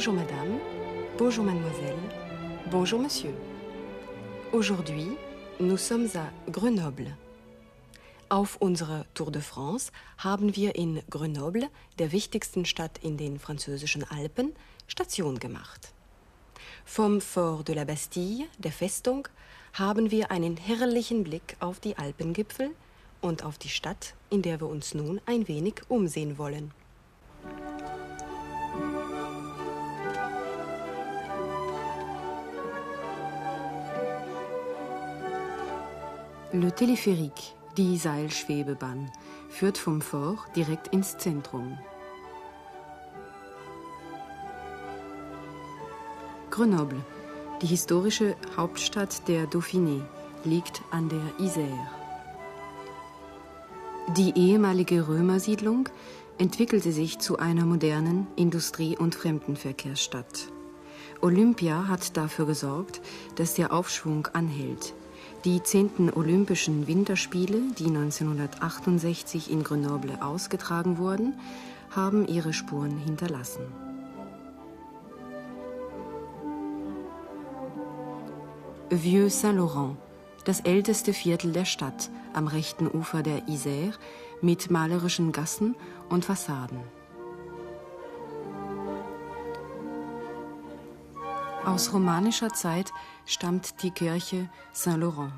Bonjour madame, bonjour mademoiselle, bonjour monsieur. Aujourd'hui, nous sommes à Grenoble. Auf unserer Tour de France haben wir in Grenoble, der wichtigsten Stadt in den französischen Alpen, Station gemacht. Vom Fort de la Bastille, der Festung, haben wir einen herrlichen Blick auf die Alpengipfel und auf die Stadt, in der wir uns nun ein wenig umsehen wollen. Le téléphérique, die Seilschwebebahn, führt vom Fort direkt ins Zentrum. Grenoble, die historische Hauptstadt der Dauphiné, liegt an der Isère. Die ehemalige Römersiedlung entwickelte sich zu einer modernen Industrie- und Fremdenverkehrsstadt. Olympia hat dafür gesorgt, dass der Aufschwung anhält. Die zehnten Olympischen Winterspiele, die 1968 in Grenoble ausgetragen wurden, haben ihre Spuren hinterlassen. Vieux Saint-Laurent, das älteste Viertel der Stadt am rechten Ufer der Isère mit malerischen Gassen und Fassaden. Aus romanischer Zeit stammt die Kirche Saint-Laurent.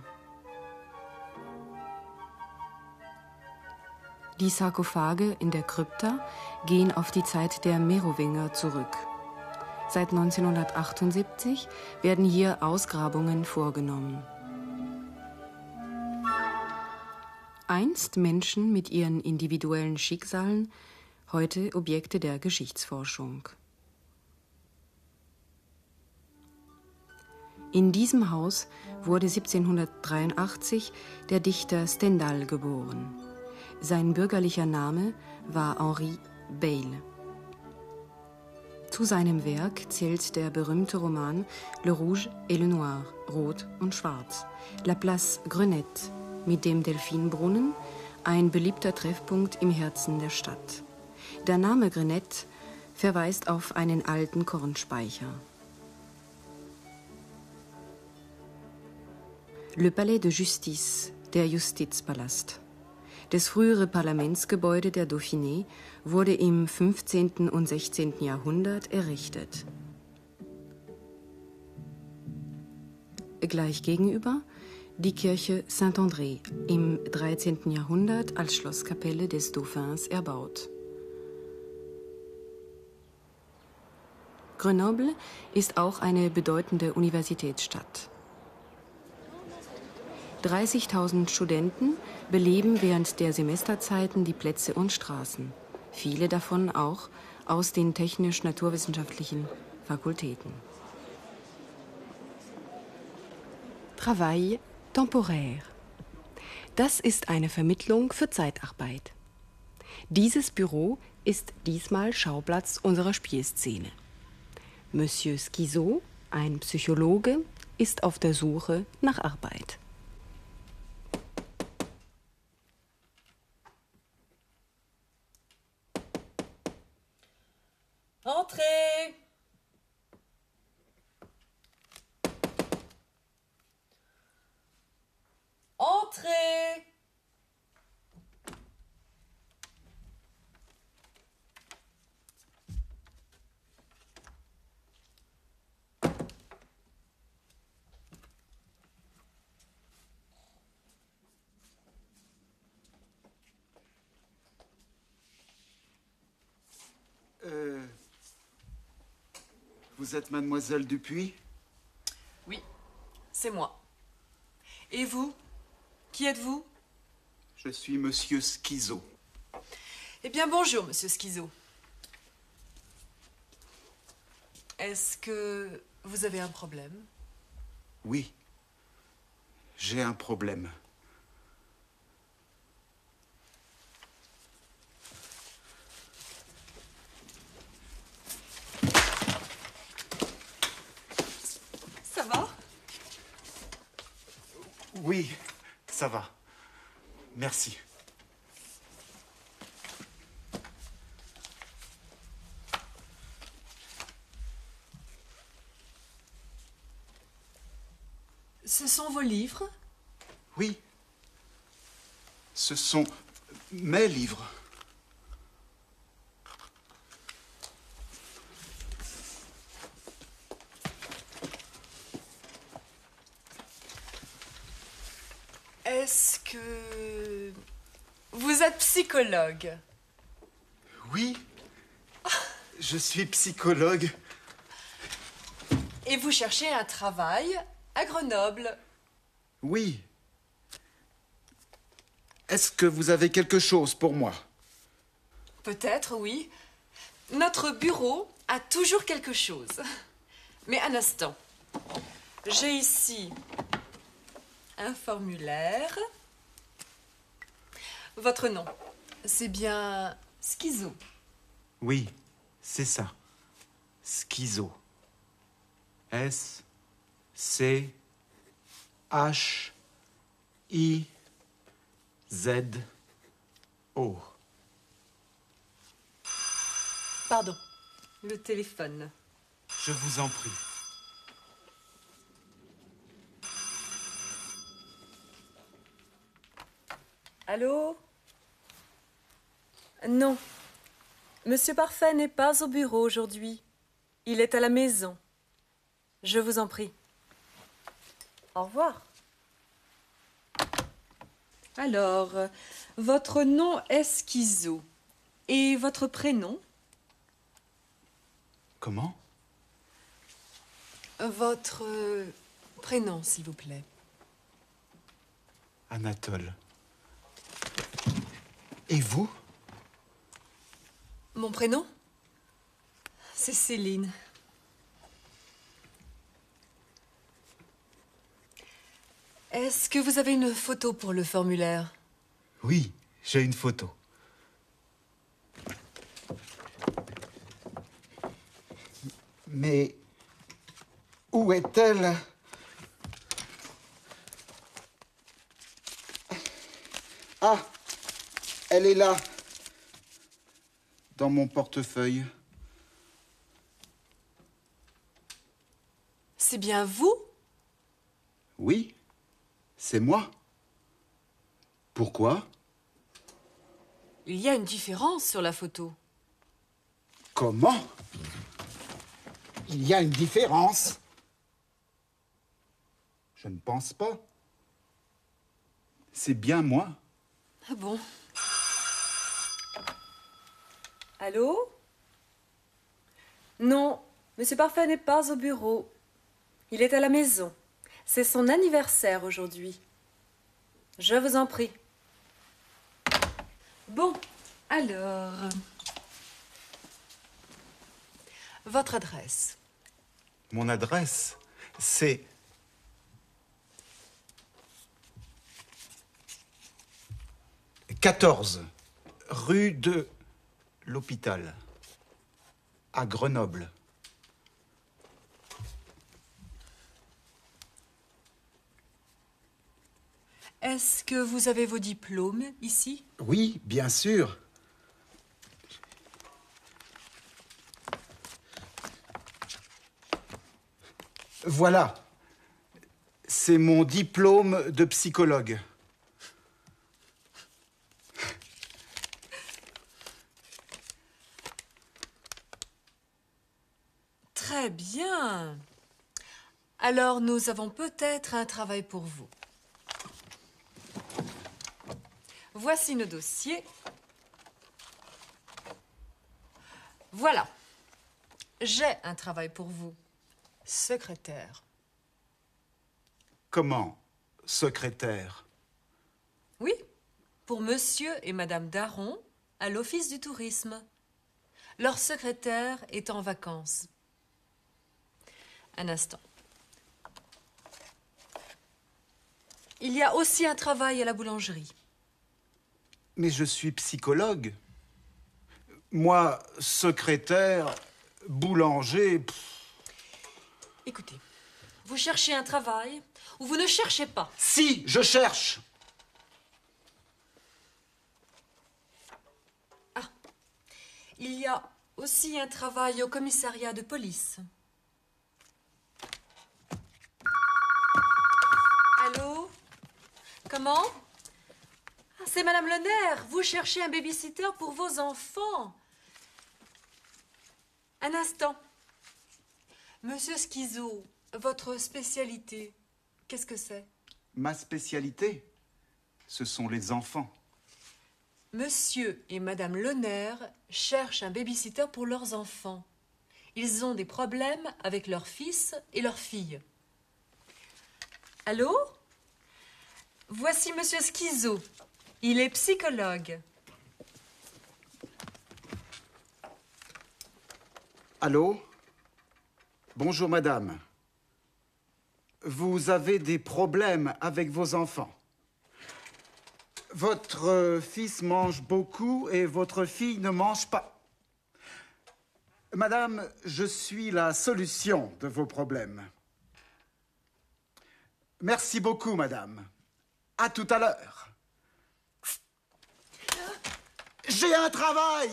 Die Sarkophage in der Krypta gehen auf die Zeit der Merowinger zurück. Seit 1978 werden hier Ausgrabungen vorgenommen. Einst Menschen mit ihren individuellen Schicksalen, heute Objekte der Geschichtsforschung. In diesem Haus wurde 1783 der Dichter Stendhal geboren. Sein bürgerlicher Name war Henri Bayle. Zu seinem Werk zählt der berühmte Roman Le Rouge et le Noir, Rot und Schwarz, La Place Grenette mit dem Delphinbrunnen, ein beliebter Treffpunkt im Herzen der Stadt. Der Name Grenette verweist auf einen alten Kornspeicher. Le Palais de Justice, der Justizpalast. Das frühere Parlamentsgebäude der Dauphiné wurde im 15. und 16. Jahrhundert errichtet. Gleich gegenüber die Kirche Saint-André im 13. Jahrhundert als Schlosskapelle des Dauphins erbaut. Grenoble ist auch eine bedeutende Universitätsstadt. 30.000 Studenten beleben während der Semesterzeiten die Plätze und Straßen. Viele davon auch aus den technisch-naturwissenschaftlichen Fakultäten. Travail temporaire. Das ist eine Vermittlung für Zeitarbeit. Dieses Büro ist diesmal Schauplatz unserer Spielszene. Monsieur Schizot, ein Psychologe, ist auf der Suche nach Arbeit. Vous êtes mademoiselle Dupuis? Oui, c'est moi. Et vous? Qui êtes-vous? Je suis monsieur Schizo. Eh bien, bonjour, monsieur Schizo. Est-ce que vous avez un problème? Oui. J'ai un problème. ça va. Merci. Ce sont vos livres? Oui. Ce sont mes livres. Psychologue Oui. Je suis psychologue. et vous cherchez un travail à Grenoble Oui. Est-ce que vous avez quelque chose pour moi? Peut-être, oui. Notre bureau a toujours quelque chose. Mais un instant. J'ai ici un formulaire. Votre nom, c'est bien Schizo. Oui, c'est ça. Schizo. S C H I Z O. Pardon, le téléphone. Je vous en prie. Allô? Non. Monsieur Parfait n'est pas au bureau aujourd'hui. Il est à la maison. Je vous en prie. Au revoir. Alors, votre nom est Schizo. Et votre prénom? Comment? Votre euh, prénom, s'il vous plaît. Anatole. Et vous? Mon prénom? C'est Céline. Est-ce que vous avez une photo pour le formulaire? Oui, j'ai une photo. Mais où est-elle? Ah, elle est là, dans mon portefeuille. C'est bien vous? Oui, c'est moi. Pourquoi? Il y a une différence sur la photo. Comment? Il y a une différence. Je ne pense pas. C'est bien moi. Ah bon? Allô? Non, Monsieur Parfait n'est pas au bureau. Il est à la maison. C'est son anniversaire aujourd'hui. Je vous en prie. Bon, alors. Votre adresse. Mon adresse, c'est... « 14 rue de l'Hôpital, à Grenoble. Est-ce que vous avez vos diplômes ici? Oui, bien sûr. Voilà. C'est mon diplôme de psychologue. Bien. Alors nous avons peut-être un travail pour vous. Voici nos dossiers. Voilà. J'ai un travail pour vous. Secrétaire. Comment Secrétaire? Oui, pour monsieur et madame Daron à l'office du tourisme. Leur secrétaire est en vacances. Un instant. Il y a aussi un travail à la boulangerie. Mais je suis psychologue. Moi, secrétaire, boulanger. pff, Écoutez, vous cherchez un travail ou vous ne cherchez pas Si, je cherche. Il y a aussi un travail au commissariat de police. Comment ah, C'est Madame Le Nerf. Vous cherchez un babysitter pour vos enfants. Un instant. Monsieur Schizo, votre spécialité, qu'est-ce que c'est Ma spécialité, ce sont les enfants. Monsieur et Madame Lener cherchent un babysitter pour leurs enfants. Ils ont des problèmes avec leur fils et leur fille. Allô Voici Monsieur Schizo. Il est psychologue. Allô? Bonjour madame. Vous avez des problèmes avec vos enfants. Votre fils mange beaucoup et votre fille ne mange pas. Madame, je suis la solution de vos problèmes. Merci beaucoup, madame. À tout à l'heure. J'ai un travail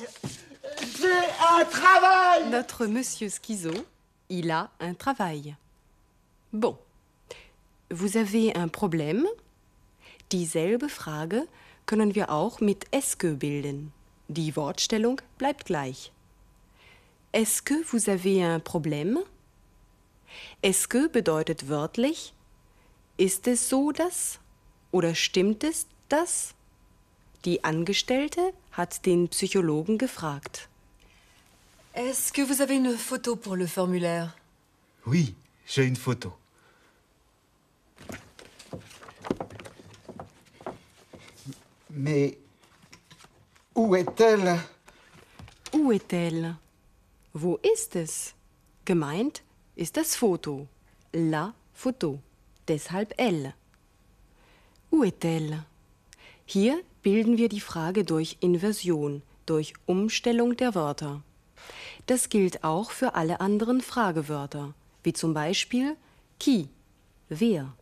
J'ai un travail Notre monsieur Schizo, il a un travail. Bon. Vous avez un Problem? Dieselbe Frage können wir auch mit Eske bilden. Die Wortstellung bleibt gleich. Est-ce que vous avez un Problem? Est-ce que bedeutet wörtlich, ist es so das? Oder stimmt es das? Die Angestellte hat den Psychologen gefragt. Est-ce que vous avez une photo pour le formulaire Oui, j'ai une photo. Mais où est-elle Où est-elle? Wo ist es? Gemeint ist das Foto. La photo. Deshalb L. Où est-elle? Hier bilden wir die Frage durch Inversion, durch Umstellung der Wörter. Das gilt auch für alle anderen Fragewörter, wie zum Beispiel qui, wer.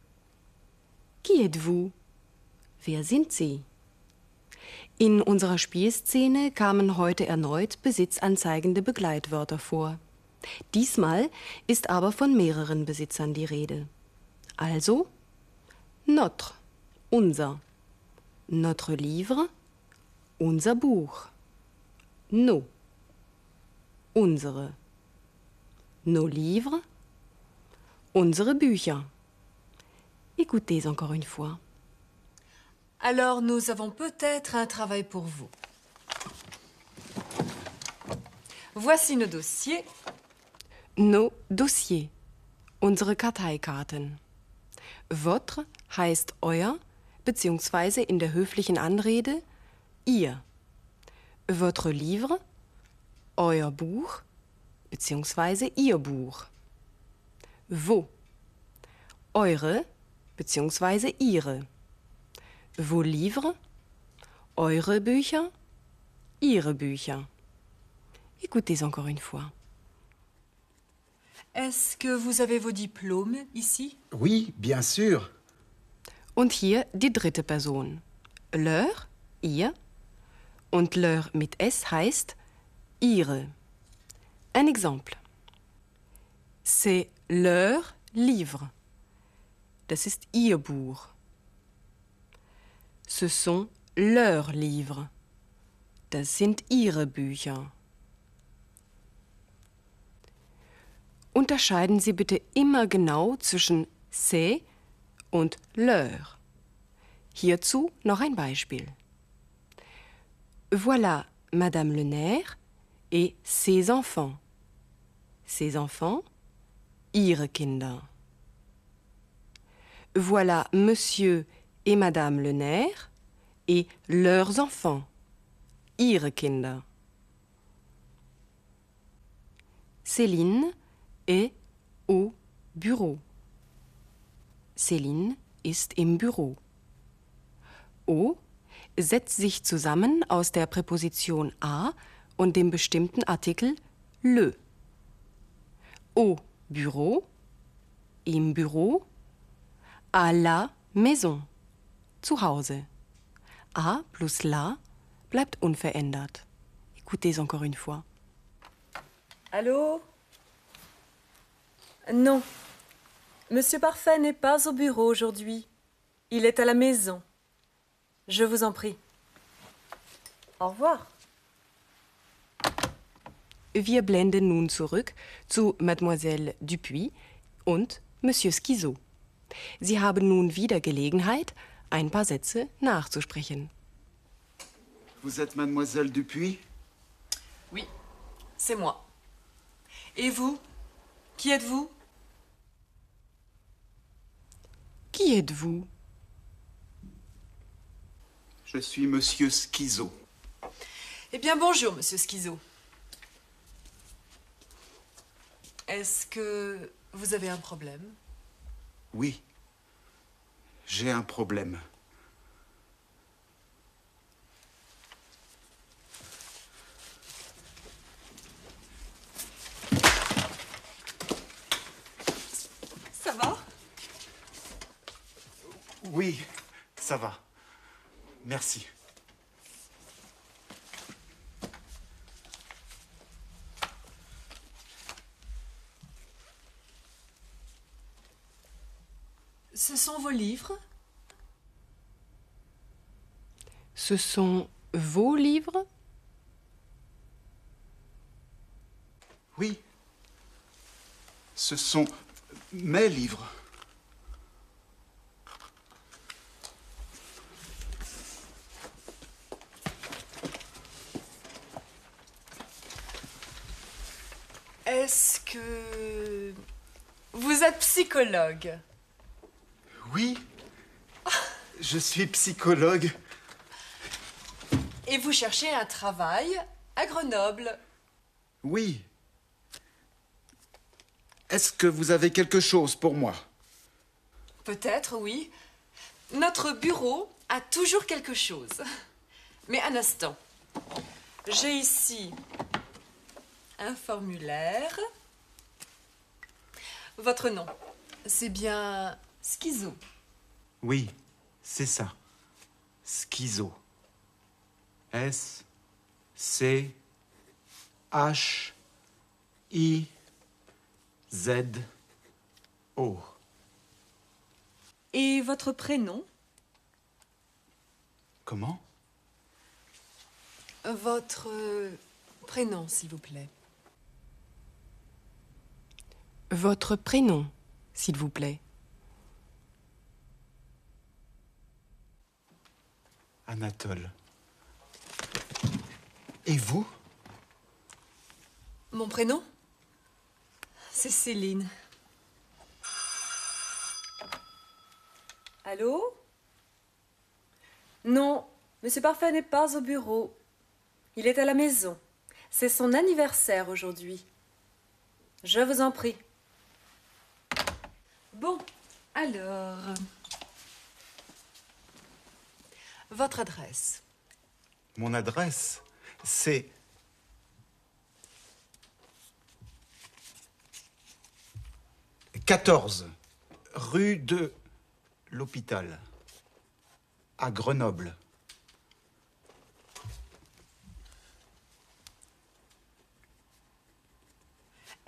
Qui êtes-vous? Wer sind Sie? In unserer Spielszene kamen heute erneut besitzanzeigende Begleitwörter vor. Diesmal ist aber von mehreren Besitzern die Rede. Also notre, unser, notre livre, unser Buch, nos, unsere, nos livres, unsere Bücher. Écoutez encore une fois. Alors nous avons peut-être un travail pour vous. Voici nos dossiers. Nos Dossier, unsere Karteikarten. Votre heißt euer, beziehungsweise in der höflichen Anrede ihr. Votre livre, euer Buch, beziehungsweise ihr Buch. Vos, eure, beziehungsweise ihre. Vos livres, eure Bücher, ihre Bücher. Écoutez encore une fois. Est-ce que vous avez vos diplômes ici Oui, bien sûr. Und hier die dritte Person. Leur, ihr. Und leur mit S heißt ihre. Un exemple. C'est leur livre. Das ist ihr Buch. Ce sont leurs livres. Das sind ihre Bücher. Unterscheiden Sie bitte immer genau zwischen c'est und leur. Hierzu noch ein Beispiel. Voilà Madame Le Nerf et ses enfants. Ses enfants, ihre Kinder. Voilà Monsieur et Madame Le Nerf et leurs enfants, ihre Kinder. Céline est au bureau. Céline ist im Büro. O setzt sich zusammen aus der Präposition a und dem bestimmten Artikel le. Au bureau, im Büro, à la maison, zu Hause. A plus la bleibt unverändert. Écoutez encore une fois. Allô Non. Monsieur Parfait n'est pas au bureau aujourd'hui. Il est à la maison. Je vous en prie. Au revoir. Wir blenden nun zurück zu Mademoiselle Dupuis und Monsieur Schizo. Sie haben nun wieder Gelegenheit, ein paar Sätze nachzusprechen. Vous êtes Mademoiselle Dupuis? Oui, c'est moi. Et vous? Qui êtes-vous? Qui êtes-vous? Je suis Monsieur Schizo. Eh bien, bonjour, monsieur Schizo. Est-ce que vous avez un problème? Oui. J'ai un problème. Ça va Oui, ça va. Merci. Ce sont vos livres? Ce sont vos livres? Oui. Ce sont mes livres. Est-ce que vous êtes psychologue Oui. Je suis psychologue. et vous cherchez un travail à Grenoble Oui. Est-ce que vous avez quelque chose pour moi? Peut-être, oui. Notre bureau a toujours quelque chose. Mais un instant. J'ai ici un formulaire. Votre nom, c'est bien Schizo. Oui, c'est ça. Schizo. S C H I Z O. Et votre prénom? Comment? Votre euh, prénom, s'il vous plaît. Votre prénom, s'il vous plaît. Anatole. Et vous? Mon prénom? C'est Céline. Allô? Non, Monsieur Parfait n'est pas au bureau. Il est à la maison. C'est son anniversaire aujourd'hui. Je vous en prie. Bon, alors. Votre adresse. Mon adresse, c'est « 14 rue de l'Hôpital, à Grenoble.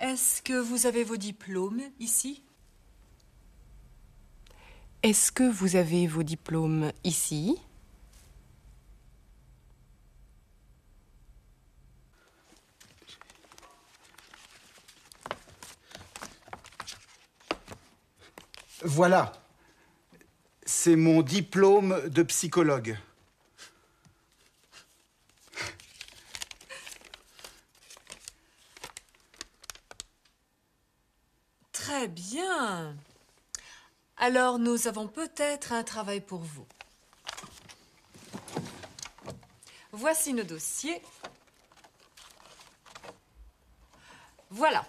Est-ce que vous avez vos diplômes ici? Est-ce que vous avez vos diplômes ici? Voilà, c'est mon diplôme de psychologue. Très bien. Alors nous avons peut-être un travail pour vous. Voici nos dossiers. Voilà.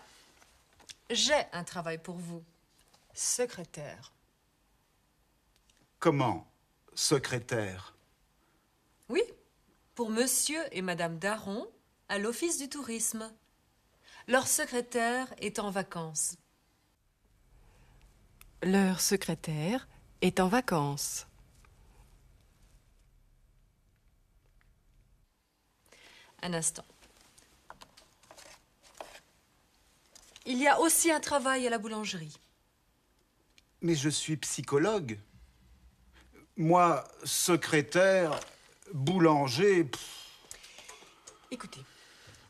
J'ai un travail pour vous. Secrétaire. Comment Secrétaire? Oui, pour monsieur et madame Daron à l'office du tourisme. Leur secrétaire est en vacances. Leur secrétaire est en vacances. Un instant. Il y a aussi un travail à la boulangerie. Mais je suis psychologue. Moi, secrétaire, boulanger. Écoutez,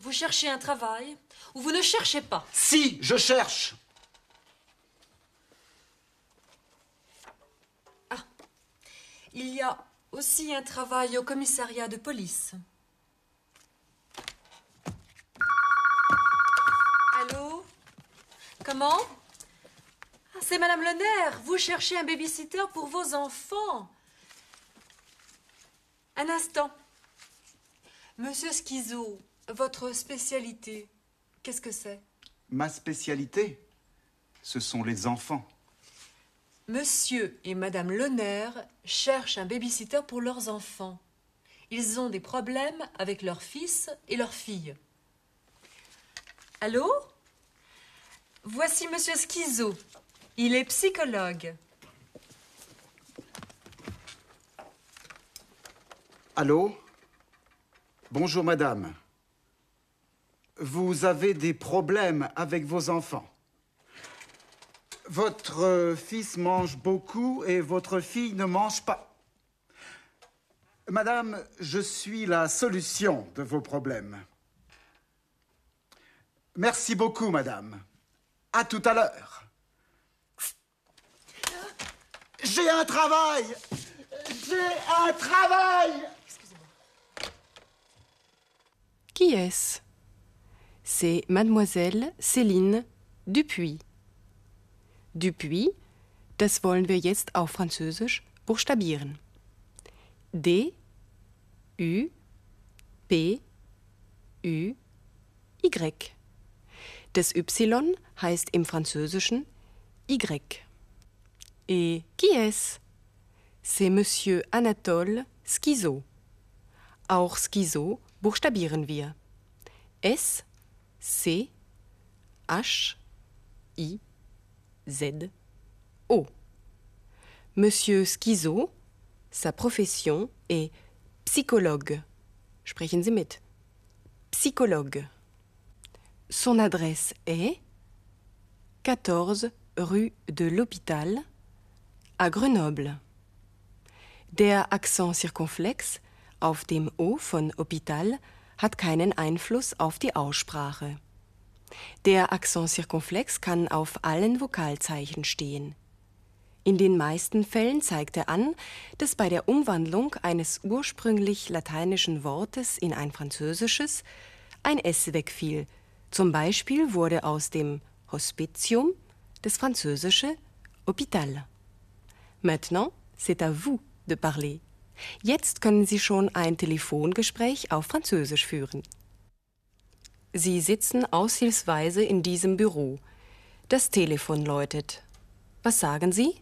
vous cherchez un travail ou vous ne cherchez pas Si, je cherche. Il y a aussi un travail au commissariat de police. Allô? Comment? Ah, C'est Madame Lener. Vous cherchez un babysitter pour vos enfants. Un instant. Monsieur Schizo, votre spécialité, qu'est-ce que c'est? Ma spécialité, ce sont les enfants. Monsieur et Madame Lener cherchent un babysitter pour leurs enfants. Ils ont des problèmes avec leur fils et leur fille. Allô? Voici Monsieur Schizo. Il est psychologue. Allô? Bonjour madame. Vous avez des problèmes avec vos enfants. Votre fils mange beaucoup et votre fille ne mange pas. Madame, je suis la solution de vos problèmes. Merci beaucoup, madame. À tout à l'heure. J'ai un travail J'ai un travail Qui est-ce? C'est mademoiselle Céline Dupuis. Dupuis, das wollen wir jetzt auf Französisch buchstabieren. D, U, P, U, Y. Das Y heißt im Französischen Y. Et qui est-ce C'est Monsieur Anatole Schizo. Auch Schizo buchstabieren wir. S, C, H, I, Z, O. Monsieur Schizo, sa profession est psychologue. Sprechen Sie mit. Psychologue. Son adresse est 14 rue de l'Hôpital à Grenoble. Der Akzent circonflex auf dem O von Hôpital hat keinen Einfluss auf die Aussprache. Der Akzent circonflex kann auf allen Vokalzeichen stehen. In den meisten Fällen zeigt er an, dass bei der Umwandlung eines ursprünglich lateinischen Wortes in ein französisches ein S wegfiel. Zum Beispiel wurde aus dem Hospitium das französische Hôpital. Maintenant, c'est à vous de parler. Jetzt können Sie schon ein Telefongespräch auf Französisch führen. Sie sitzen aushilfsweise in diesem Büro. Das Telefon läutet. Was sagen Sie?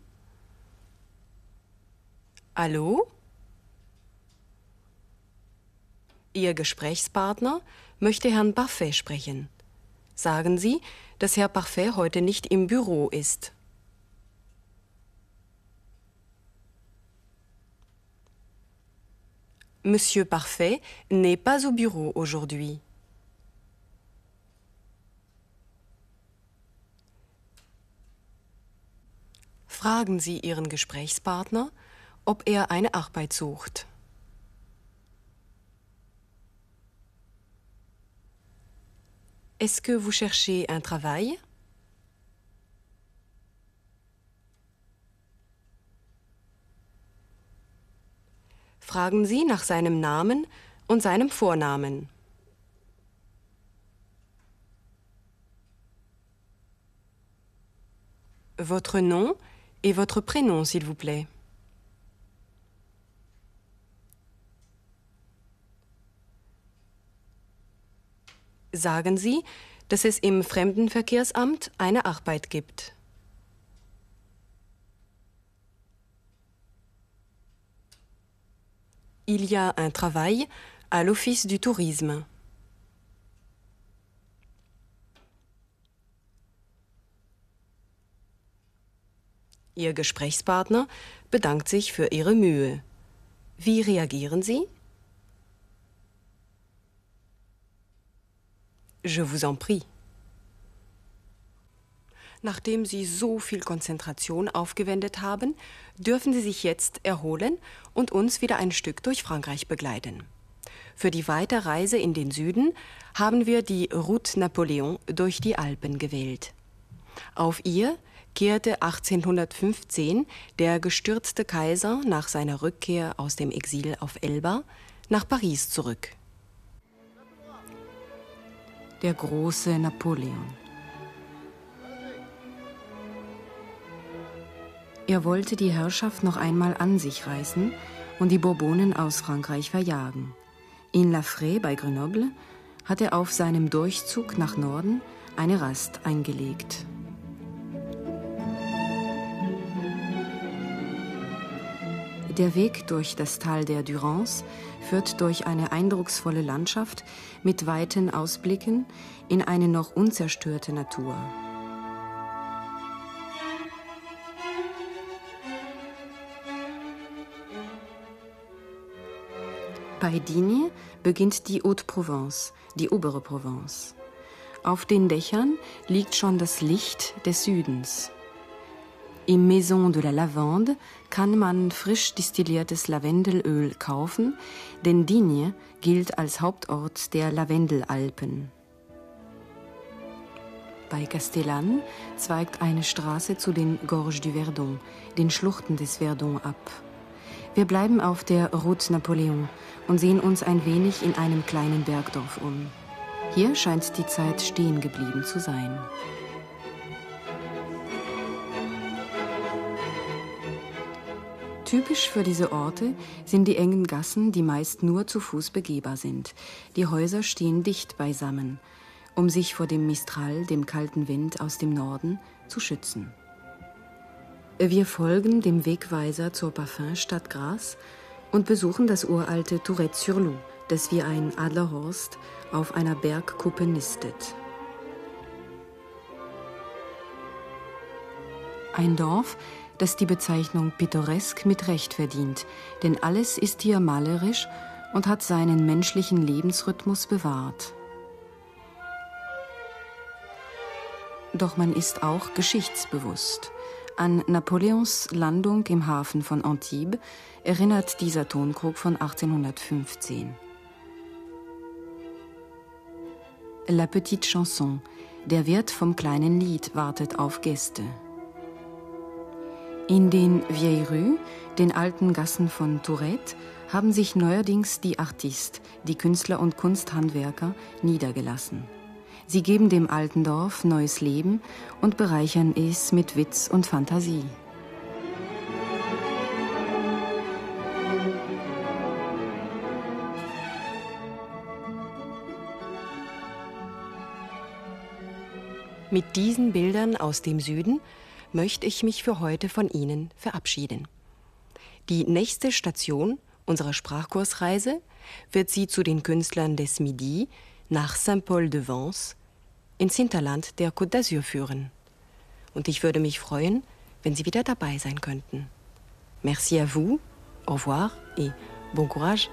Hallo? Ihr Gesprächspartner möchte Herrn Parfait sprechen. Sagen Sie, dass Herr Parfait heute nicht im Büro ist. Monsieur Parfait n'est pas au bureau aujourd'hui. Fragen Sie Ihren Gesprächspartner, ob er eine Arbeit sucht. Est-ce que vous cherchez un travail Fragen Sie nach seinem Namen und seinem Vornamen. Votre nom et votre prénom, s'il vous plaît. Sagen Sie, dass es im Fremdenverkehrsamt eine Arbeit gibt. Il y a un travail à l'Office du tourisme. Ihr Gesprächspartner bedankt sich für Ihre Mühe. Wie reagieren Sie? Je vous en prie. Nachdem Sie so viel Konzentration aufgewendet haben, dürfen Sie sich jetzt erholen und uns wieder ein Stück durch Frankreich begleiten. Für die Weiterreise in den Süden haben wir die Route Napoleon durch die Alpen gewählt. Auf ihr kehrte 1815 der gestürzte Kaiser nach seiner Rückkehr aus dem Exil auf Elba nach Paris zurück. Der große Napoleon. Er wollte die Herrschaft noch einmal an sich reißen und die Bourbonen aus Frankreich verjagen. In La Fray bei Grenoble hat er auf seinem Durchzug nach Norden eine Rast eingelegt. Der Weg durch das Tal der Durance führt durch eine eindrucksvolle Landschaft mit weiten Ausblicken in eine noch unzerstörte Natur. Bei Digne beginnt die Haute-Provence, die obere Provence. Auf den Dächern liegt schon das Licht des Südens. Im Maison de la Lavande kann man frisch distilliertes Lavendelöl kaufen, denn Digne gilt als Hauptort der Lavendelalpen. Bei Castellane zweigt eine Straße zu den Gorges du Verdon, den Schluchten des Verdon, ab. Wir bleiben auf der Route Napoleon und sehen uns ein wenig in einem kleinen Bergdorf um. Hier scheint die Zeit stehen geblieben zu sein. Typisch für diese Orte sind die engen Gassen, die meist nur zu Fuß begehbar sind. Die Häuser stehen dicht beisammen, um sich vor dem Mistral, dem kalten Wind aus dem Norden, zu schützen. Wir folgen dem Wegweiser zur Parfum-Stadt Grasse und besuchen das uralte Tourette-sur-Loup, das wie ein Adlerhorst auf einer Bergkuppe nistet. Ein Dorf, das die Bezeichnung pittoresk mit Recht verdient, denn alles ist hier malerisch und hat seinen menschlichen Lebensrhythmus bewahrt. Doch man ist auch geschichtsbewusst. An Napoleons Landung im Hafen von Antibes erinnert dieser Tonkrug von 1815. La Petite Chanson. Der Wirt vom kleinen Lied wartet auf Gäste. In den Vieilles Rues, den alten Gassen von Tourette, haben sich neuerdings die Artistes, die Künstler und Kunsthandwerker, niedergelassen. Sie geben dem alten Dorf neues Leben und bereichern es mit Witz und Fantasie. Mit diesen Bildern aus dem Süden möchte ich mich für heute von Ihnen verabschieden. Die nächste Station unserer Sprachkursreise wird Sie zu den Künstlern des Midi nach Saint-Paul-de-Vence ins Hinterland der Côte d'Azur führen. Und ich würde mich freuen, wenn Sie wieder dabei sein könnten. Merci à vous, au revoir et bon courage.